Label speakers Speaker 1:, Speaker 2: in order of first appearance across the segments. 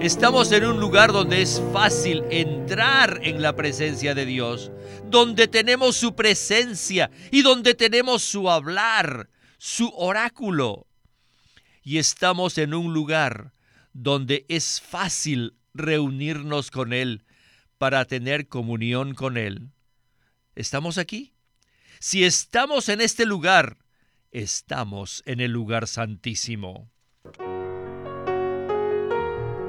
Speaker 1: Estamos en un lugar donde es fácil entrar en la presencia de Dios, donde tenemos su presencia y donde tenemos su hablar, su oráculo. Y estamos en un lugar donde es fácil reunirnos con Él para tener comunión con Él. ¿Estamos aquí? Si estamos en este lugar, estamos en el lugar santísimo.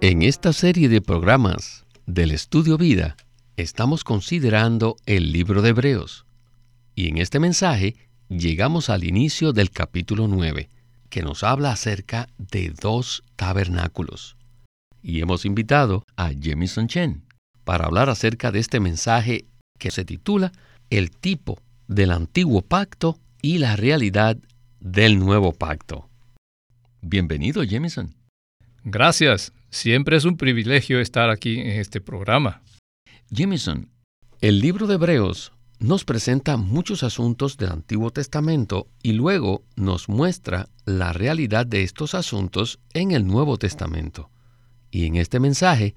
Speaker 2: En esta serie de programas del Estudio Vida estamos considerando el libro de Hebreos y en este mensaje llegamos al inicio del capítulo 9 que nos habla acerca de dos tabernáculos. Y hemos invitado a Jemison Chen para hablar acerca de este mensaje que se titula El tipo del antiguo pacto y la realidad del nuevo pacto. Bienvenido, Jemison.
Speaker 3: Gracias. Siempre es un privilegio estar aquí en este programa.
Speaker 2: Jemison, el libro de Hebreos nos presenta muchos asuntos del Antiguo Testamento y luego nos muestra la realidad de estos asuntos en el Nuevo Testamento. Y en este mensaje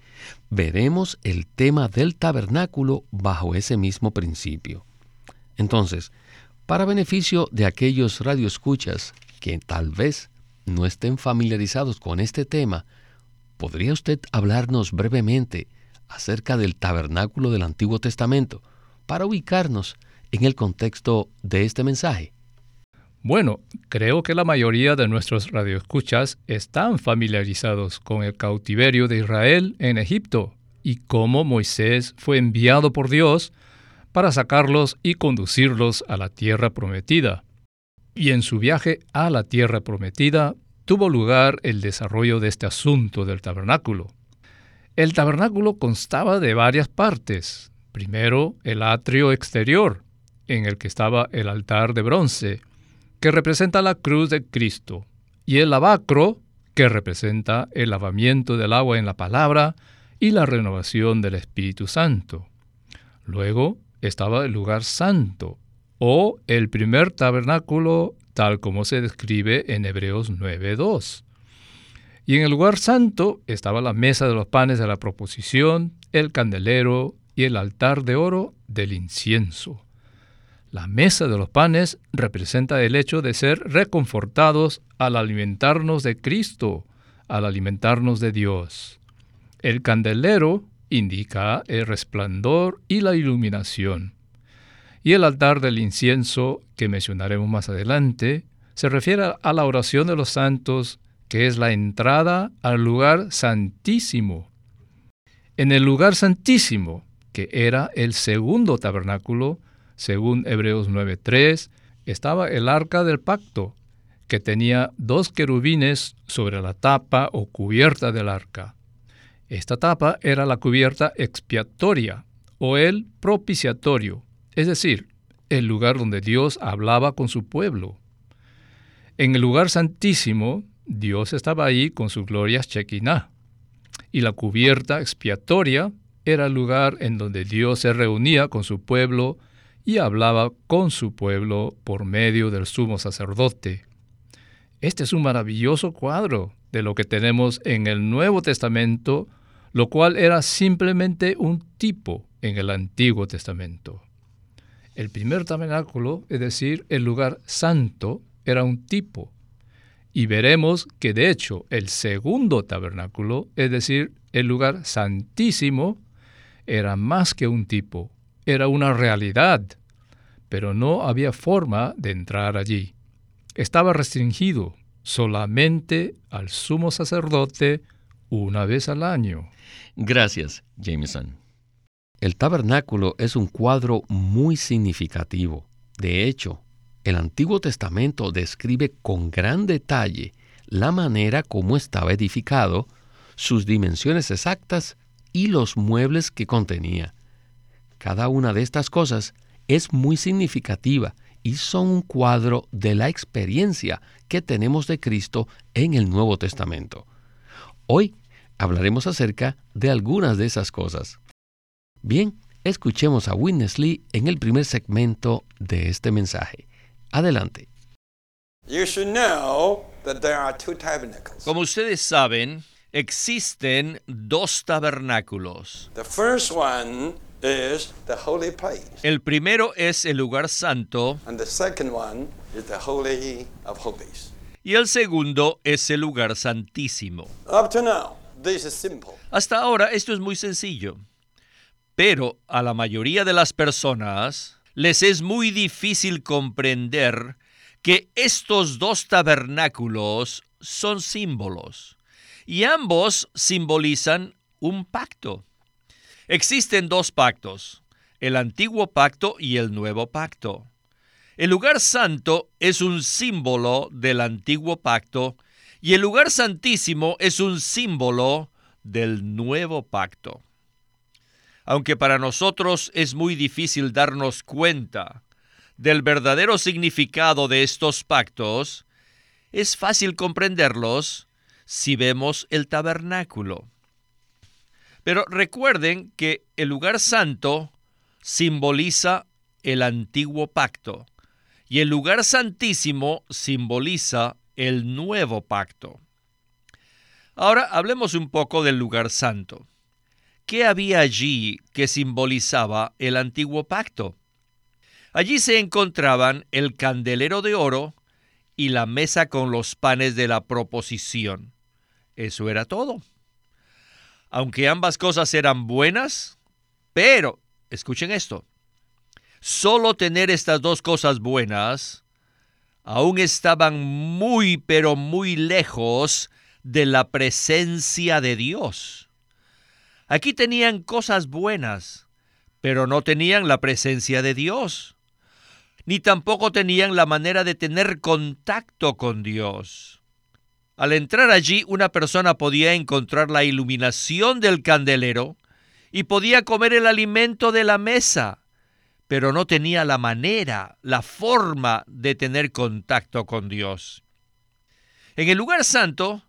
Speaker 2: veremos el tema del tabernáculo bajo ese mismo principio. Entonces, para beneficio de aquellos radioescuchas que tal vez no estén familiarizados con este tema, ¿podría usted hablarnos brevemente acerca del tabernáculo del Antiguo Testamento para ubicarnos en el contexto de este mensaje?
Speaker 3: Bueno, creo que la mayoría de nuestros radioescuchas están familiarizados con el cautiverio de Israel en Egipto y cómo Moisés fue enviado por Dios para sacarlos y conducirlos a la tierra prometida. Y en su viaje a la tierra prometida tuvo lugar el desarrollo de este asunto del tabernáculo. El tabernáculo constaba de varias partes. Primero, el atrio exterior, en el que estaba el altar de bronce, que representa la cruz de Cristo, y el lavacro, que representa el lavamiento del agua en la palabra y la renovación del Espíritu Santo. Luego estaba el lugar santo, o el primer tabernáculo tal como se describe en Hebreos 9.2. Y en el lugar santo estaba la mesa de los panes de la proposición, el candelero y el altar de oro del incienso. La mesa de los panes representa el hecho de ser reconfortados al alimentarnos de Cristo, al alimentarnos de Dios. El candelero indica el resplandor y la iluminación. Y el altar del incienso, que mencionaremos más adelante, se refiere a la oración de los santos, que es la entrada al lugar santísimo. En el lugar santísimo, que era el segundo tabernáculo, según Hebreos 9.3, estaba el arca del pacto, que tenía dos querubines sobre la tapa o cubierta del arca. Esta tapa era la cubierta expiatoria o el propiciatorio, es decir, el lugar donde Dios hablaba con su pueblo. En el lugar santísimo, Dios estaba ahí con su gloria Shekinah, y la cubierta expiatoria era el lugar en donde Dios se reunía con su pueblo y hablaba con su pueblo por medio del sumo sacerdote. Este es un maravilloso cuadro de lo que tenemos en el Nuevo Testamento, lo cual era simplemente un tipo en el Antiguo Testamento. El primer tabernáculo, es decir, el lugar santo, era un tipo. Y veremos que de hecho el segundo tabernáculo, es decir, el lugar santísimo, era más que un tipo, era una realidad, pero no había forma de entrar allí. Estaba restringido solamente al sumo sacerdote una vez al año.
Speaker 2: Gracias, Jameson. El tabernáculo es un cuadro muy significativo. De hecho, el Antiguo Testamento describe con gran detalle la manera como estaba edificado sus dimensiones exactas y los muebles que contenía. Cada una de estas cosas es muy significativa y son un cuadro de la experiencia que tenemos de Cristo en el Nuevo Testamento. Hoy hablaremos acerca de algunas de esas cosas. Bien, escuchemos a Witness Lee en el primer segmento de este mensaje. Adelante.
Speaker 1: Como ustedes saben, existen dos tabernáculos. El primero es el lugar santo. Y el segundo es el lugar santísimo. Hasta ahora esto es muy sencillo. Pero a la mayoría de las personas les es muy difícil comprender que estos dos tabernáculos son símbolos y ambos simbolizan un pacto. Existen dos pactos, el antiguo pacto y el nuevo pacto. El lugar santo es un símbolo del antiguo pacto y el lugar santísimo es un símbolo del nuevo pacto. Aunque para nosotros es muy difícil darnos cuenta del verdadero significado de estos pactos, es fácil comprenderlos si vemos el tabernáculo. Pero recuerden que el lugar santo simboliza el antiguo pacto y el lugar santísimo simboliza el nuevo pacto. Ahora hablemos un poco del lugar santo. ¿Qué había allí que simbolizaba el antiguo pacto? Allí se encontraban el candelero de oro y la mesa con los panes de la proposición. Eso era todo. Aunque ambas cosas eran buenas, pero, escuchen esto, solo tener estas dos cosas buenas aún estaban muy, pero muy lejos de la presencia de Dios. Aquí tenían cosas buenas, pero no tenían la presencia de Dios ni tampoco tenían la manera de tener contacto con Dios. Al entrar allí, una persona podía encontrar la iluminación del candelero y podía comer el alimento de la mesa, pero no tenía la manera, la forma de tener contacto con Dios. En el lugar santo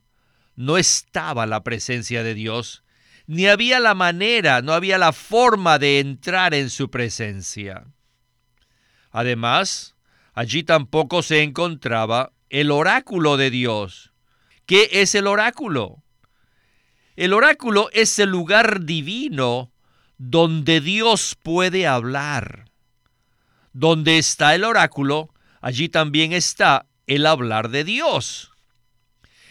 Speaker 1: no estaba la presencia de Dios, ni había la manera, no había la forma de entrar en su presencia. Además, allí tampoco se encontraba el oráculo de Dios. ¿Qué es el oráculo? El oráculo es el lugar divino donde Dios puede hablar. Donde está el oráculo, allí también está el hablar de Dios.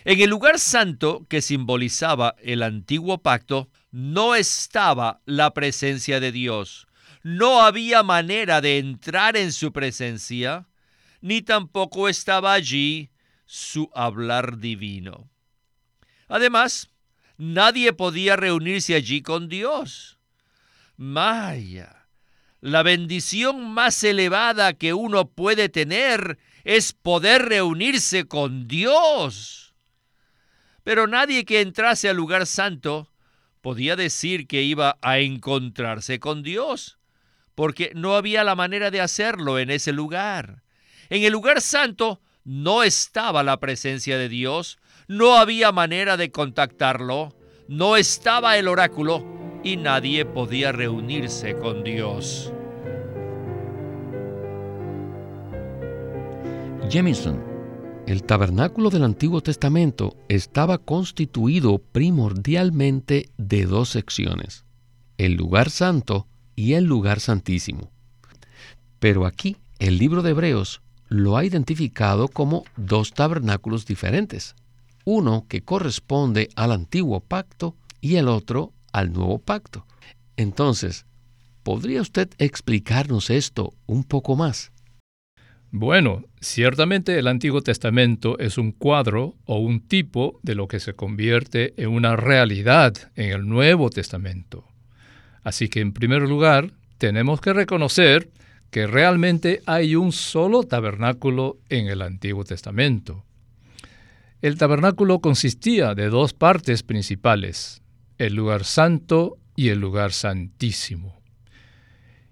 Speaker 1: En el lugar santo que simbolizaba el antiguo pacto, no estaba la presencia de Dios no había manera de entrar en su presencia, ni tampoco estaba allí su hablar divino. Además, nadie podía reunirse allí con Dios. Maya, la bendición más elevada que uno puede tener es poder reunirse con Dios. Pero nadie que entrase al lugar santo podía decir que iba a encontrarse con Dios porque no había la manera de hacerlo en ese lugar. En el lugar santo no estaba la presencia de Dios, no había manera de contactarlo, no estaba el oráculo y nadie podía reunirse con Dios.
Speaker 2: Jemison, el tabernáculo del Antiguo Testamento estaba constituido primordialmente de dos secciones, el lugar santo y el lugar santísimo. Pero aquí el libro de Hebreos lo ha identificado como dos tabernáculos diferentes, uno que corresponde al antiguo pacto y el otro al nuevo pacto. Entonces, ¿podría usted explicarnos esto un poco más?
Speaker 3: Bueno, ciertamente el Antiguo Testamento es un cuadro o un tipo de lo que se convierte en una realidad en el Nuevo Testamento. Así que en primer lugar, tenemos que reconocer que realmente hay un solo tabernáculo en el Antiguo Testamento. El tabernáculo consistía de dos partes principales, el lugar santo y el lugar santísimo.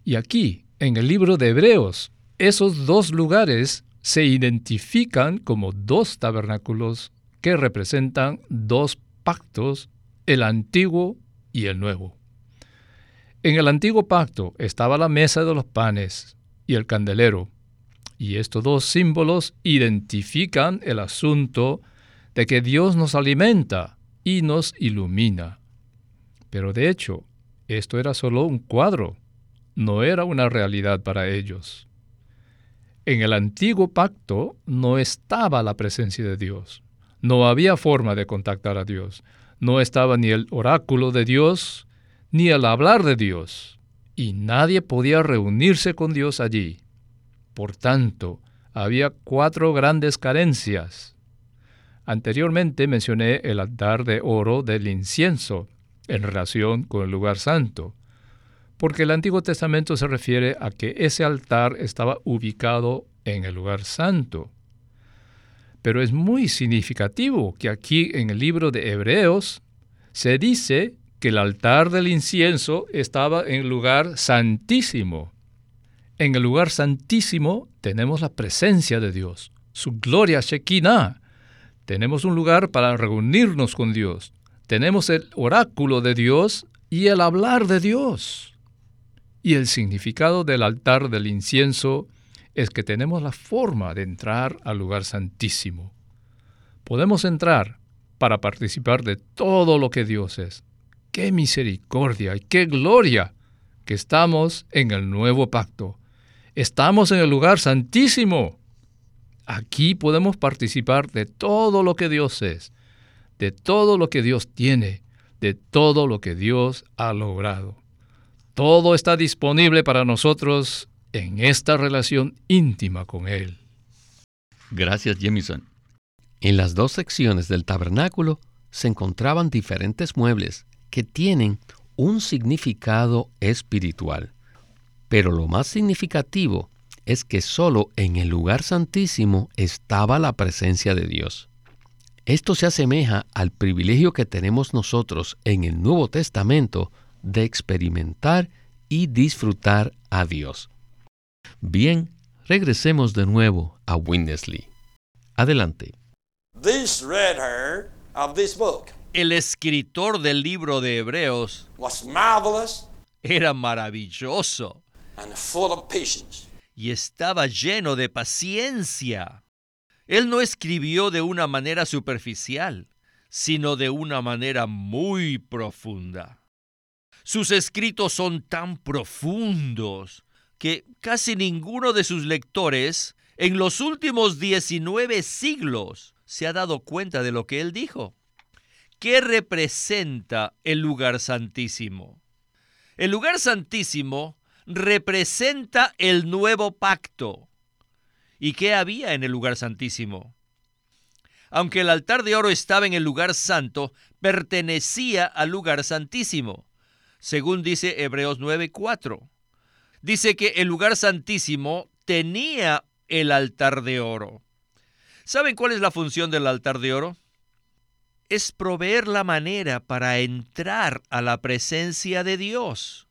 Speaker 3: Y aquí, en el libro de Hebreos, esos dos lugares se identifican como dos tabernáculos que representan dos pactos, el antiguo y el nuevo. En el antiguo pacto estaba la mesa de los panes y el candelero, y estos dos símbolos identifican el asunto de que Dios nos alimenta y nos ilumina. Pero de hecho, esto era solo un cuadro, no era una realidad para ellos. En el antiguo pacto no estaba la presencia de Dios, no había forma de contactar a Dios, no estaba ni el oráculo de Dios, ni el hablar de Dios, y nadie podía reunirse con Dios allí. Por tanto, había cuatro grandes carencias. Anteriormente mencioné el altar de oro del incienso en relación con el lugar santo, porque el Antiguo Testamento se refiere a que ese altar estaba ubicado en el lugar santo. Pero es muy significativo que aquí en el libro de Hebreos se dice que el altar del incienso estaba en el lugar santísimo. En el lugar santísimo tenemos la presencia de Dios, su gloria Shekinah. Tenemos un lugar para reunirnos con Dios. Tenemos el oráculo de Dios y el hablar de Dios. Y el significado del altar del incienso es que tenemos la forma de entrar al lugar santísimo. Podemos entrar para participar de todo lo que Dios es. ¡Qué misericordia y qué gloria! Que estamos en el nuevo pacto. Estamos en el lugar santísimo. Aquí podemos participar de todo lo que Dios es, de todo lo que Dios tiene, de todo lo que Dios ha logrado. Todo está disponible para nosotros en esta relación íntima con Él.
Speaker 2: Gracias, Jamison. En las dos secciones del tabernáculo se encontraban diferentes muebles que tienen un significado espiritual. Pero lo más significativo es que solo en el lugar santísimo estaba la presencia de Dios. Esto se asemeja al privilegio que tenemos nosotros en el Nuevo Testamento de experimentar y disfrutar a Dios. Bien, regresemos de nuevo a Winnesley. Adelante.
Speaker 1: El escritor del libro de Hebreos era maravilloso y estaba lleno de paciencia. Él no escribió de una manera superficial, sino de una manera muy profunda. Sus escritos son tan profundos que casi ninguno de sus lectores en los últimos 19 siglos se ha dado cuenta de lo que él dijo. ¿Qué representa el lugar santísimo? El lugar santísimo representa el nuevo pacto. ¿Y qué había en el lugar santísimo? Aunque el altar de oro estaba en el lugar santo, pertenecía al lugar santísimo, según dice Hebreos 9:4 dice que el lugar santísimo tenía el altar de oro. ¿Saben cuál es la función del altar de oro? Es proveer la manera para entrar a la presencia de Dios.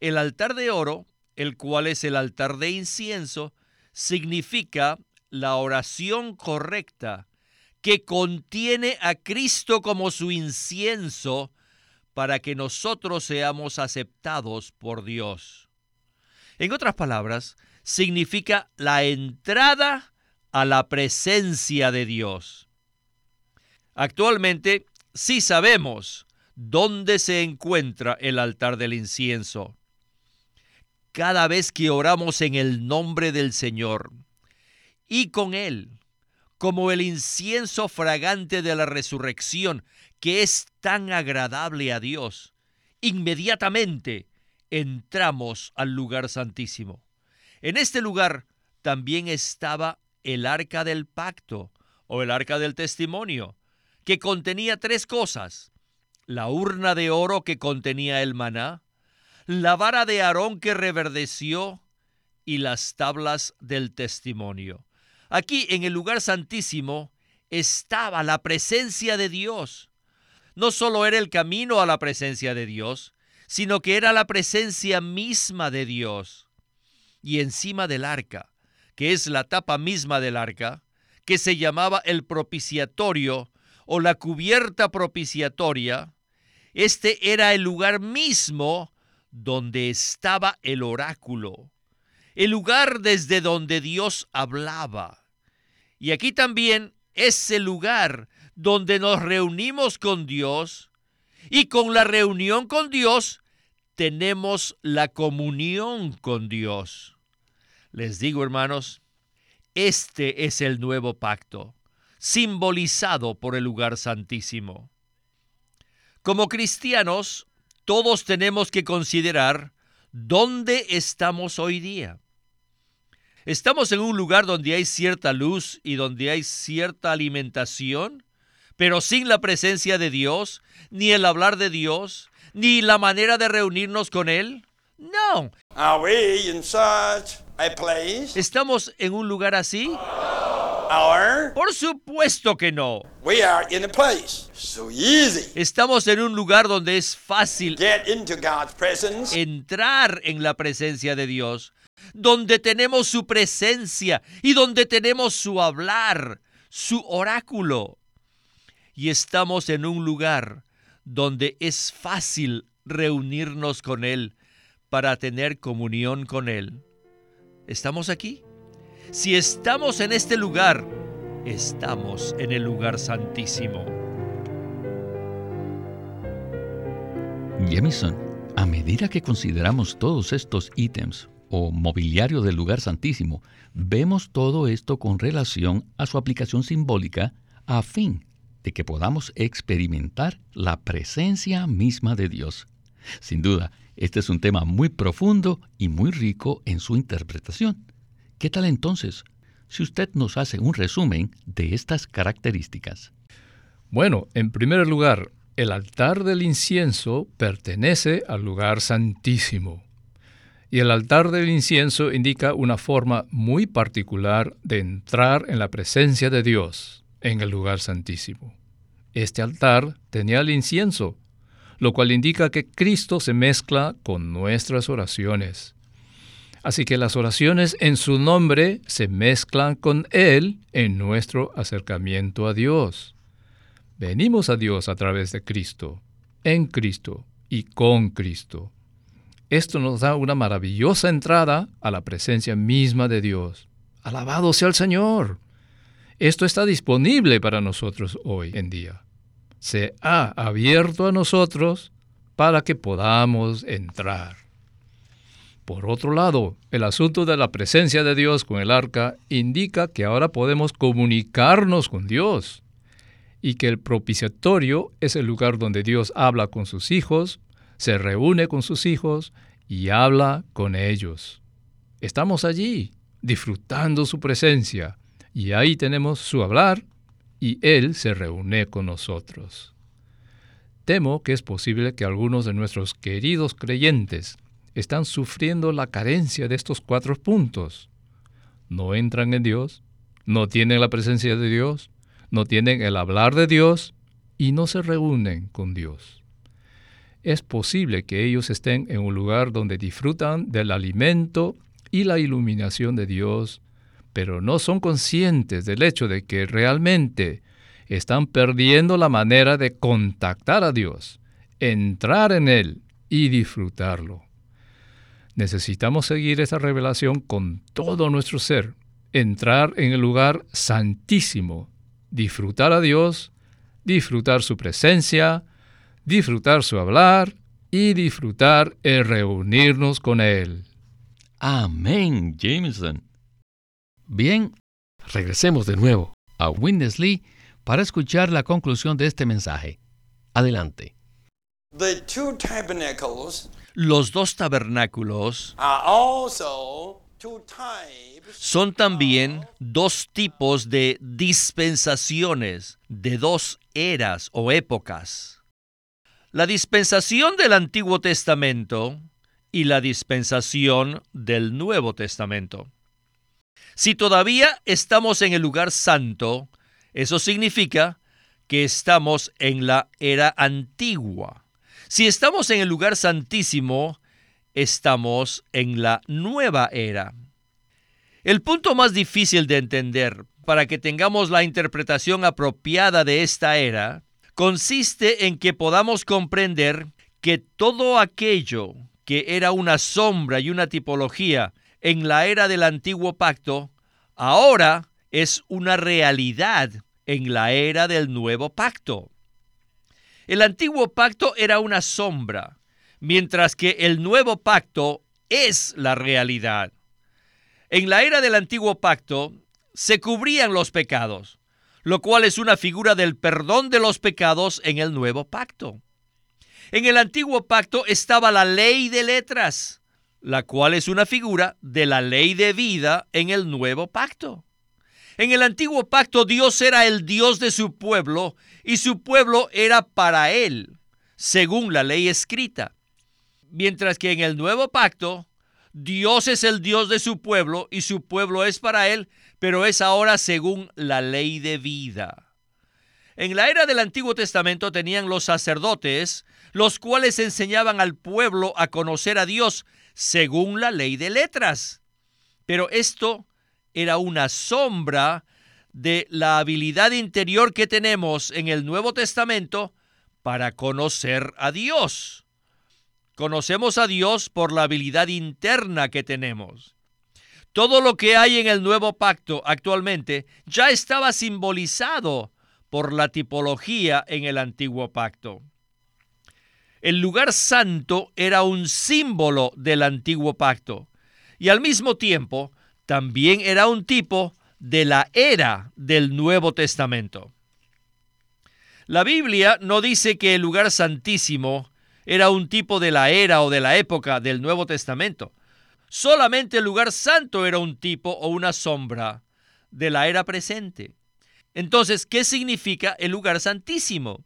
Speaker 1: El altar de oro, el cual es el altar de incienso, significa la oración correcta que contiene a Cristo como su incienso para que nosotros seamos aceptados por Dios. En otras palabras, significa la entrada a la presencia de Dios. Actualmente sí sabemos dónde se encuentra el altar del incienso. Cada vez que oramos en el nombre del Señor y con Él, como el incienso fragante de la resurrección, que es tan agradable a Dios, inmediatamente entramos al lugar santísimo. En este lugar también estaba el arca del pacto o el arca del testimonio, que contenía tres cosas. La urna de oro que contenía el maná, la vara de Aarón que reverdeció y las tablas del testimonio. Aquí en el lugar santísimo estaba la presencia de Dios. No solo era el camino a la presencia de Dios, sino que era la presencia misma de Dios. Y encima del arca, que es la tapa misma del arca, que se llamaba el propiciatorio o la cubierta propiciatoria, este era el lugar mismo donde estaba el oráculo, el lugar desde donde Dios hablaba. Y aquí también es el lugar donde nos reunimos con Dios y con la reunión con Dios tenemos la comunión con Dios. Les digo, hermanos, este es el nuevo pacto, simbolizado por el lugar santísimo. Como cristianos, todos tenemos que considerar dónde estamos hoy día. Estamos en un lugar donde hay cierta luz y donde hay cierta alimentación, pero sin la presencia de Dios, ni el hablar de Dios, ni la manera de reunirnos con Él. No. ¿Estamos en un lugar así? Por supuesto que no. Estamos en un lugar donde es fácil entrar en la presencia de Dios, donde tenemos su presencia y donde tenemos su hablar, su oráculo. Y estamos en un lugar donde es fácil reunirnos con Él para tener comunión con Él. ¿Estamos aquí? Si estamos en este lugar, estamos en el lugar santísimo.
Speaker 2: Jamison, a medida que consideramos todos estos ítems o mobiliario del lugar santísimo, vemos todo esto con relación a su aplicación simbólica a fin de que podamos experimentar la presencia misma de Dios. Sin duda, este es un tema muy profundo y muy rico en su interpretación. ¿Qué tal entonces si usted nos hace un resumen de estas características?
Speaker 3: Bueno, en primer lugar, el altar del incienso pertenece al lugar santísimo. Y el altar del incienso indica una forma muy particular de entrar en la presencia de Dios en el lugar santísimo. Este altar tenía el incienso, lo cual indica que Cristo se mezcla con nuestras oraciones. Así que las oraciones en su nombre se mezclan con Él en nuestro acercamiento a Dios. Venimos a Dios a través de Cristo, en Cristo y con Cristo. Esto nos da una maravillosa entrada a la presencia misma de Dios. Alabado sea el Señor. Esto está disponible para nosotros hoy en día. Se ha abierto a nosotros para que podamos entrar. Por otro lado, el asunto de la presencia de Dios con el arca indica que ahora podemos comunicarnos con Dios y que el propiciatorio es el lugar donde Dios habla con sus hijos, se reúne con sus hijos y habla con ellos. Estamos allí, disfrutando su presencia, y ahí tenemos su hablar, y Él se reúne con nosotros. Temo que es posible que algunos de nuestros queridos creyentes están sufriendo la carencia de estos cuatro puntos. No entran en Dios, no tienen la presencia de Dios, no tienen el hablar de Dios y no se reúnen con Dios. Es posible que ellos estén en un lugar donde disfrutan del alimento y la iluminación de Dios, pero no son conscientes del hecho de que realmente están perdiendo la manera de contactar a Dios, entrar en Él y disfrutarlo. Necesitamos seguir esa revelación con todo nuestro ser, entrar en el lugar santísimo, disfrutar a Dios, disfrutar su presencia, disfrutar su hablar y disfrutar el reunirnos con Él.
Speaker 2: Amén, Jameson. Bien, regresemos de nuevo a Lee para escuchar la conclusión de este mensaje. Adelante.
Speaker 1: Los dos tabernáculos son también dos tipos de dispensaciones de dos eras o épocas. La dispensación del Antiguo Testamento y la dispensación del Nuevo Testamento. Si todavía estamos en el lugar santo, Eso significa que estamos en la era antigua. Si estamos en el lugar santísimo, estamos en la nueva era. El punto más difícil de entender para que tengamos la interpretación apropiada de esta era consiste en que podamos comprender que todo aquello que era una sombra y una tipología en la era del antiguo pacto, ahora es una realidad en la era del nuevo pacto. El antiguo pacto era una sombra, mientras que el nuevo pacto es la realidad. En la era del antiguo pacto se cubrían los pecados, lo cual es una figura del perdón de los pecados en el nuevo pacto. En el antiguo pacto estaba la ley de letras, la cual es una figura de la ley de vida en el nuevo pacto. En el antiguo pacto Dios era el Dios de su pueblo y su pueblo era para él, según la ley escrita. Mientras que en el nuevo pacto Dios es el Dios de su pueblo y su pueblo es para él, pero es ahora según la ley de vida. En la era del Antiguo Testamento tenían los sacerdotes, los cuales enseñaban al pueblo a conocer a Dios según la ley de letras. Pero esto era una sombra de la habilidad interior que tenemos en el Nuevo Testamento para conocer a Dios. Conocemos a Dios por la habilidad interna que tenemos. Todo lo que hay en el nuevo pacto actualmente ya estaba simbolizado por la tipología en el antiguo pacto. El lugar santo era un símbolo del antiguo pacto y al mismo tiempo también era un tipo de la era del Nuevo Testamento. La Biblia no dice que el lugar santísimo era un tipo de la era o de la época del Nuevo Testamento. Solamente el lugar santo era un tipo o una sombra de la era presente. Entonces, ¿qué significa el lugar santísimo?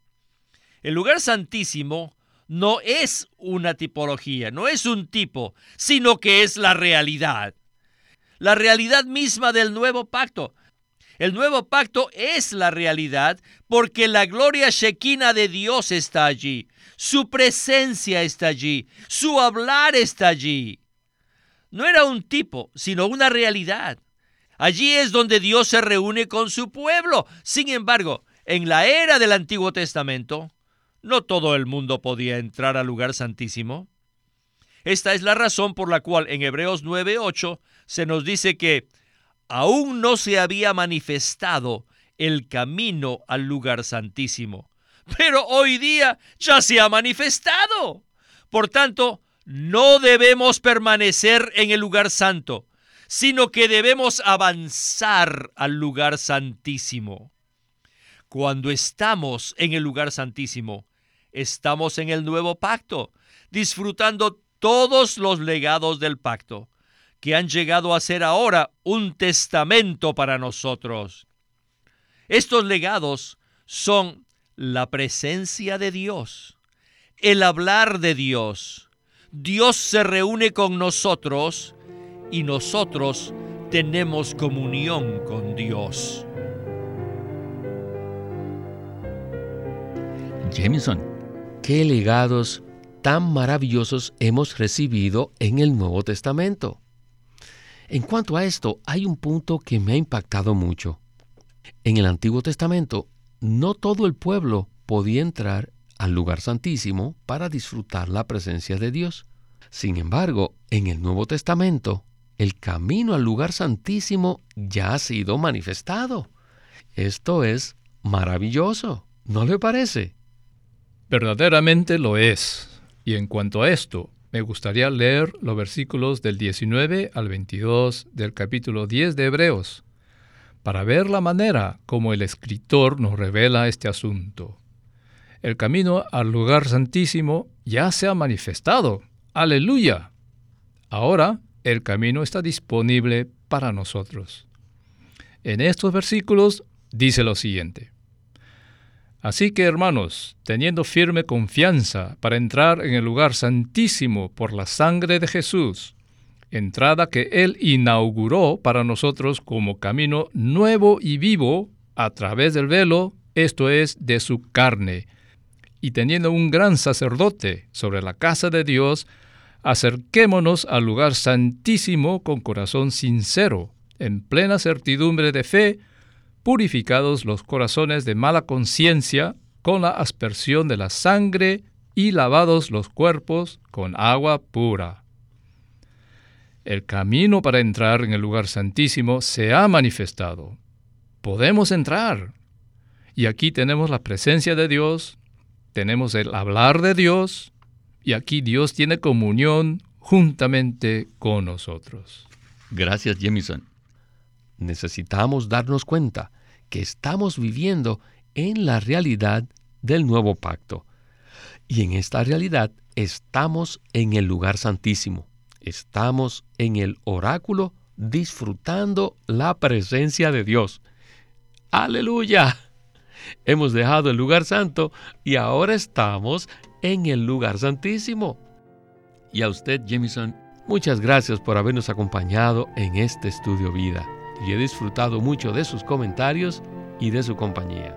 Speaker 1: El lugar santísimo no es una tipología, no es un tipo, sino que es la realidad la realidad misma del nuevo pacto. El nuevo pacto es la realidad porque la gloria shequina de Dios está allí, su presencia está allí, su hablar está allí. No era un tipo, sino una realidad. Allí es donde Dios se reúne con su pueblo. Sin embargo, en la era del Antiguo Testamento, no todo el mundo podía entrar al lugar santísimo. Esta es la razón por la cual en Hebreos 9:8 se nos dice que aún no se había manifestado el camino al lugar santísimo. Pero hoy día ya se ha manifestado. Por tanto, no debemos permanecer en el lugar santo, sino que debemos avanzar al lugar santísimo. Cuando estamos en el lugar santísimo, estamos en el nuevo pacto, disfrutando todos los legados del pacto, que han llegado a ser ahora un testamento para nosotros. Estos legados son la presencia de Dios, el hablar de Dios. Dios se reúne con nosotros y nosotros tenemos comunión con Dios.
Speaker 2: Jameson, ¿qué legados tan maravillosos hemos recibido en el Nuevo Testamento? En cuanto a esto, hay un punto que me ha impactado mucho. En el Antiguo Testamento, no todo el pueblo podía entrar al lugar santísimo para disfrutar la presencia de Dios. Sin embargo, en el Nuevo Testamento, el camino al lugar santísimo ya ha sido manifestado. Esto es maravilloso, ¿no le parece?
Speaker 3: Verdaderamente lo es. Y en cuanto a esto, me gustaría leer los versículos del 19 al 22 del capítulo 10 de Hebreos, para ver la manera como el escritor nos revela este asunto. El camino al lugar santísimo ya se ha manifestado. Aleluya. Ahora el camino está disponible para nosotros. En estos versículos dice lo siguiente. Así que, hermanos, teniendo firme confianza para entrar en el lugar santísimo por la sangre de Jesús, entrada que Él inauguró para nosotros como camino nuevo y vivo a través del velo, esto es, de su carne. Y teniendo un gran sacerdote sobre la casa de Dios, acerquémonos al lugar santísimo con corazón sincero, en plena certidumbre de fe, purificados los corazones de mala conciencia con la aspersión de la sangre y lavados los cuerpos con agua pura. El camino para entrar en el lugar santísimo se ha manifestado. Podemos entrar. Y aquí tenemos la presencia de Dios, tenemos el hablar de Dios, y aquí Dios tiene comunión juntamente con nosotros.
Speaker 2: Gracias, Jamison. Necesitamos darnos cuenta que estamos viviendo en la realidad del nuevo pacto. Y en esta realidad estamos en el lugar santísimo, estamos en el oráculo disfrutando la presencia de Dios. Aleluya. Hemos dejado el lugar santo y ahora estamos en el lugar santísimo. Y a usted, Jameson, muchas gracias por habernos acompañado en este estudio vida. Y he disfrutado mucho de sus comentarios y de su compañía.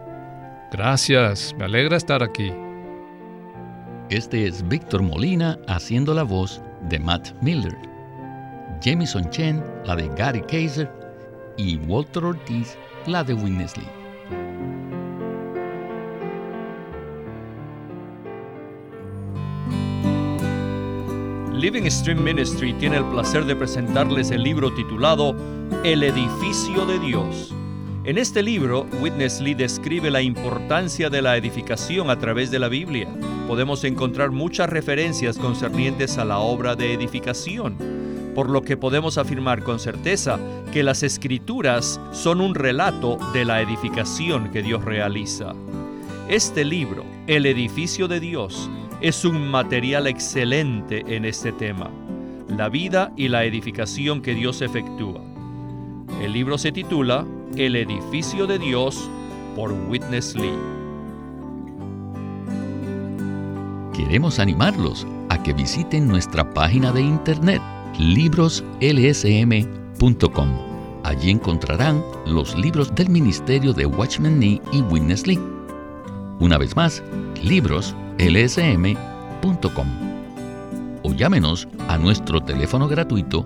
Speaker 3: Gracias, me alegra estar aquí.
Speaker 4: Este es Víctor Molina haciendo la voz de Matt Miller. Jamison Chen, la de Gary Kaiser, y Walter Ortiz, la de Winnesley.
Speaker 1: Living Stream Ministry tiene el placer de presentarles el libro titulado El edificio de Dios. En este libro, Witness Lee describe la importancia de la edificación a través de la Biblia. Podemos encontrar muchas referencias concernientes a la obra de edificación, por lo que podemos afirmar con certeza que las escrituras son un relato de la edificación que Dios realiza. Este libro, El edificio de Dios, es un material excelente en este tema, la vida y la edificación que Dios efectúa. El libro se titula El edificio de Dios por Witness Lee.
Speaker 4: Queremos animarlos a que visiten nuestra página de internet libroslsm.com. Allí encontrarán los libros del ministerio de Watchman Nee y Witness Lee. Una vez más, libros lsm.com o llámenos a nuestro teléfono gratuito